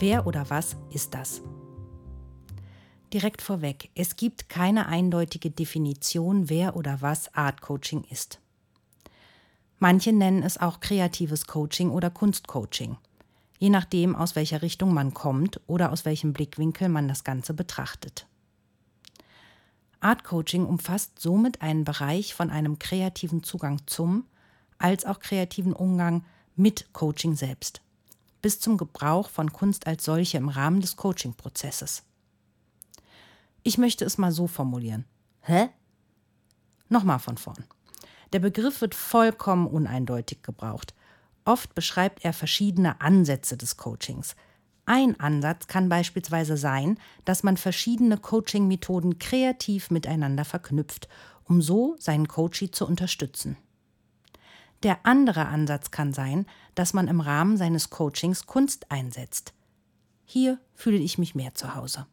Wer oder was ist das? Direkt vorweg, es gibt keine eindeutige Definition, wer oder was Art Coaching ist. Manche nennen es auch kreatives Coaching oder Kunstcoaching, je nachdem, aus welcher Richtung man kommt oder aus welchem Blickwinkel man das Ganze betrachtet. Art Coaching umfasst somit einen Bereich von einem kreativen Zugang zum als auch kreativen Umgang mit Coaching selbst bis zum Gebrauch von Kunst als solche im Rahmen des Coaching-Prozesses. Ich möchte es mal so formulieren. Hä? Nochmal von vorn. Der Begriff wird vollkommen uneindeutig gebraucht. Oft beschreibt er verschiedene Ansätze des Coachings. Ein Ansatz kann beispielsweise sein, dass man verschiedene Coaching-Methoden kreativ miteinander verknüpft, um so seinen Coachee zu unterstützen. Der andere Ansatz kann sein, dass man im Rahmen seines Coachings Kunst einsetzt. Hier fühle ich mich mehr zu Hause.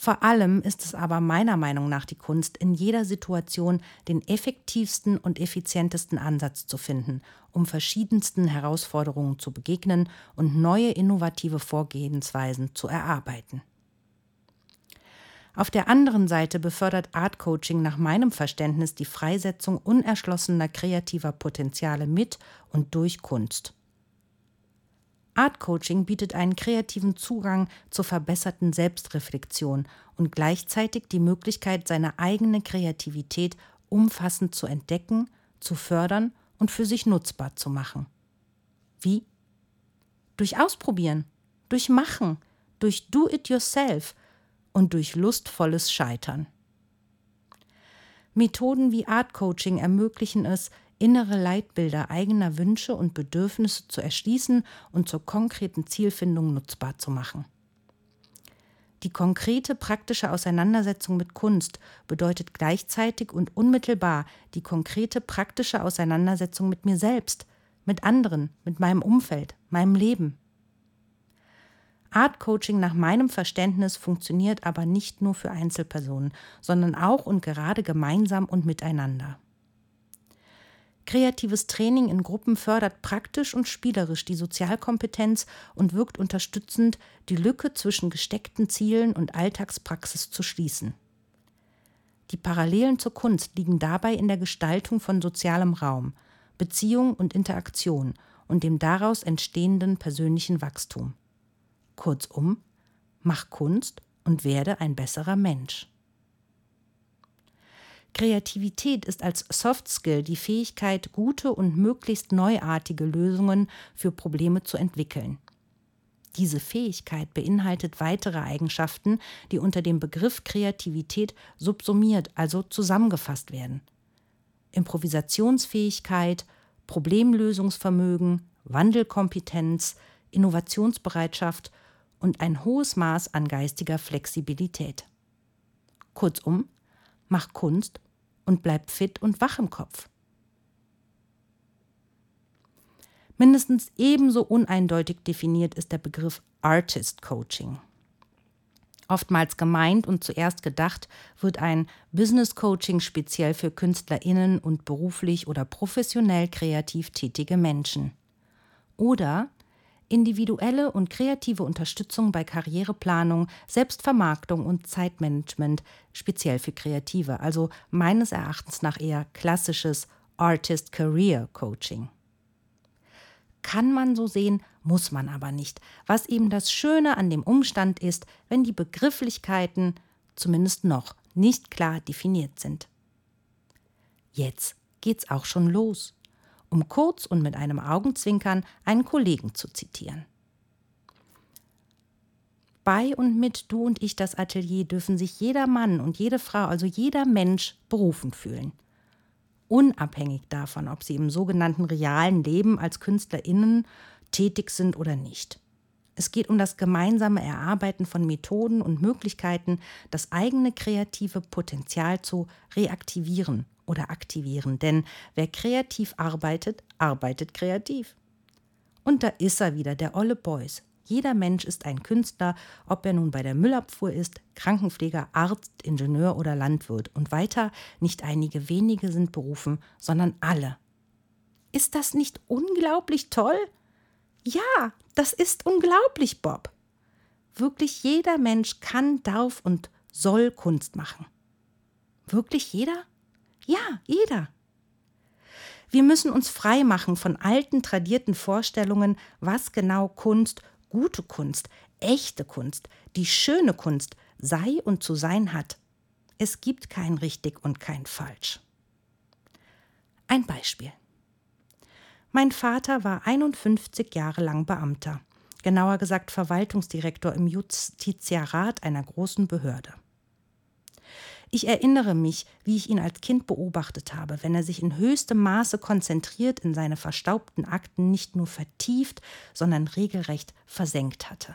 Vor allem ist es aber meiner Meinung nach die Kunst, in jeder Situation den effektivsten und effizientesten Ansatz zu finden, um verschiedensten Herausforderungen zu begegnen und neue innovative Vorgehensweisen zu erarbeiten. Auf der anderen Seite befördert Art Coaching nach meinem Verständnis die Freisetzung unerschlossener kreativer Potenziale mit und durch Kunst. Art Coaching bietet einen kreativen Zugang zur verbesserten Selbstreflexion und gleichzeitig die Möglichkeit, seine eigene Kreativität umfassend zu entdecken, zu fördern und für sich nutzbar zu machen. Wie? Durch Ausprobieren, durch Machen, durch Do-it-yourself – und durch lustvolles Scheitern. Methoden wie Art Coaching ermöglichen es, innere Leitbilder eigener Wünsche und Bedürfnisse zu erschließen und zur konkreten Zielfindung nutzbar zu machen. Die konkrete praktische Auseinandersetzung mit Kunst bedeutet gleichzeitig und unmittelbar die konkrete praktische Auseinandersetzung mit mir selbst, mit anderen, mit meinem Umfeld, meinem Leben. Art Coaching nach meinem Verständnis funktioniert aber nicht nur für Einzelpersonen, sondern auch und gerade gemeinsam und miteinander. Kreatives Training in Gruppen fördert praktisch und spielerisch die Sozialkompetenz und wirkt unterstützend, die Lücke zwischen gesteckten Zielen und Alltagspraxis zu schließen. Die Parallelen zur Kunst liegen dabei in der Gestaltung von sozialem Raum, Beziehung und Interaktion und dem daraus entstehenden persönlichen Wachstum. Kurzum, mach Kunst und werde ein besserer Mensch. Kreativität ist als Soft Skill die Fähigkeit, gute und möglichst neuartige Lösungen für Probleme zu entwickeln. Diese Fähigkeit beinhaltet weitere Eigenschaften, die unter dem Begriff Kreativität subsumiert, also zusammengefasst werden. Improvisationsfähigkeit, Problemlösungsvermögen, Wandelkompetenz, Innovationsbereitschaft und ein hohes Maß an geistiger Flexibilität. Kurzum, mach Kunst und bleib fit und wach im Kopf. Mindestens ebenso uneindeutig definiert ist der Begriff Artist Coaching. Oftmals gemeint und zuerst gedacht wird ein Business Coaching speziell für Künstlerinnen und beruflich oder professionell kreativ tätige Menschen. Oder individuelle und kreative Unterstützung bei Karriereplanung, Selbstvermarktung und Zeitmanagement, speziell für Kreative, also meines Erachtens nach eher klassisches Artist Career Coaching. Kann man so sehen, muss man aber nicht, was eben das Schöne an dem Umstand ist, wenn die Begrifflichkeiten zumindest noch nicht klar definiert sind. Jetzt geht's auch schon los um kurz und mit einem Augenzwinkern einen Kollegen zu zitieren. Bei und mit Du und ich das Atelier dürfen sich jeder Mann und jede Frau, also jeder Mensch, berufen fühlen. Unabhängig davon, ob sie im sogenannten realen Leben als KünstlerInnen tätig sind oder nicht. Es geht um das gemeinsame Erarbeiten von Methoden und Möglichkeiten, das eigene kreative Potenzial zu reaktivieren oder aktivieren. Denn wer kreativ arbeitet, arbeitet kreativ. Und da ist er wieder, der Olle Boys. Jeder Mensch ist ein Künstler, ob er nun bei der Müllabfuhr ist, Krankenpfleger, Arzt, Ingenieur oder Landwirt. Und weiter, nicht einige wenige sind berufen, sondern alle. Ist das nicht unglaublich toll? Ja, das ist unglaublich, Bob. Wirklich jeder Mensch kann, darf und soll Kunst machen. Wirklich jeder? Ja, jeder. Wir müssen uns frei machen von alten, tradierten Vorstellungen, was genau Kunst, gute Kunst, echte Kunst, die schöne Kunst sei und zu sein hat. Es gibt kein richtig und kein falsch. Ein Beispiel. Mein Vater war 51 Jahre lang Beamter, genauer gesagt Verwaltungsdirektor im Justiziarat einer großen Behörde. Ich erinnere mich, wie ich ihn als Kind beobachtet habe, wenn er sich in höchstem Maße konzentriert in seine verstaubten Akten nicht nur vertieft, sondern regelrecht versenkt hatte.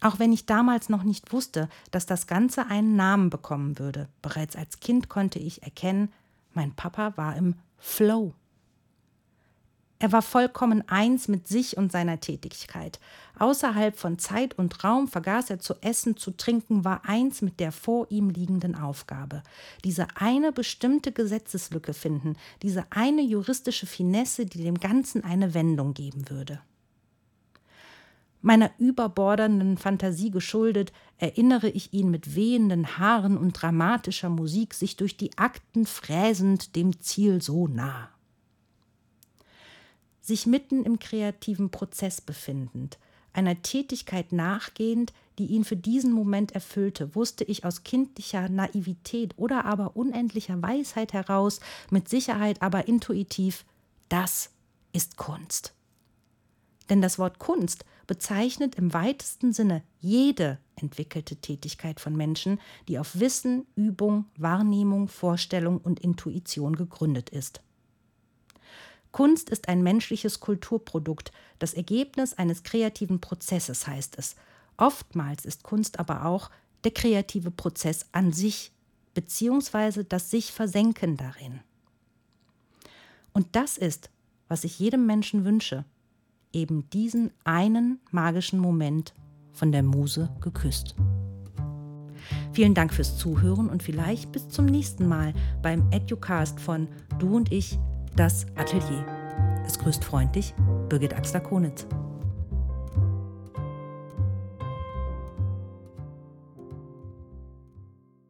Auch wenn ich damals noch nicht wusste, dass das Ganze einen Namen bekommen würde, bereits als Kind konnte ich erkennen, mein Papa war im Flow er war vollkommen eins mit sich und seiner Tätigkeit. Außerhalb von Zeit und Raum vergaß er zu essen, zu trinken, war eins mit der vor ihm liegenden Aufgabe. Diese eine bestimmte Gesetzeslücke finden, diese eine juristische Finesse, die dem Ganzen eine Wendung geben würde. Meiner überbordernden Fantasie geschuldet, erinnere ich ihn mit wehenden Haaren und dramatischer Musik sich durch die Akten fräsend dem Ziel so nah sich mitten im kreativen Prozess befindend, einer Tätigkeit nachgehend, die ihn für diesen Moment erfüllte, wusste ich aus kindlicher Naivität oder aber unendlicher Weisheit heraus, mit Sicherheit aber intuitiv, das ist Kunst. Denn das Wort Kunst bezeichnet im weitesten Sinne jede entwickelte Tätigkeit von Menschen, die auf Wissen, Übung, Wahrnehmung, Vorstellung und Intuition gegründet ist. Kunst ist ein menschliches Kulturprodukt, das Ergebnis eines kreativen Prozesses heißt es. Oftmals ist Kunst aber auch der kreative Prozess an sich, beziehungsweise das sich Versenken darin. Und das ist, was ich jedem Menschen wünsche, eben diesen einen magischen Moment von der Muse geküsst. Vielen Dank fürs Zuhören und vielleicht bis zum nächsten Mal beim Educast von Du und ich das Atelier. Es grüßt freundlich Birgit Axler-Konitz.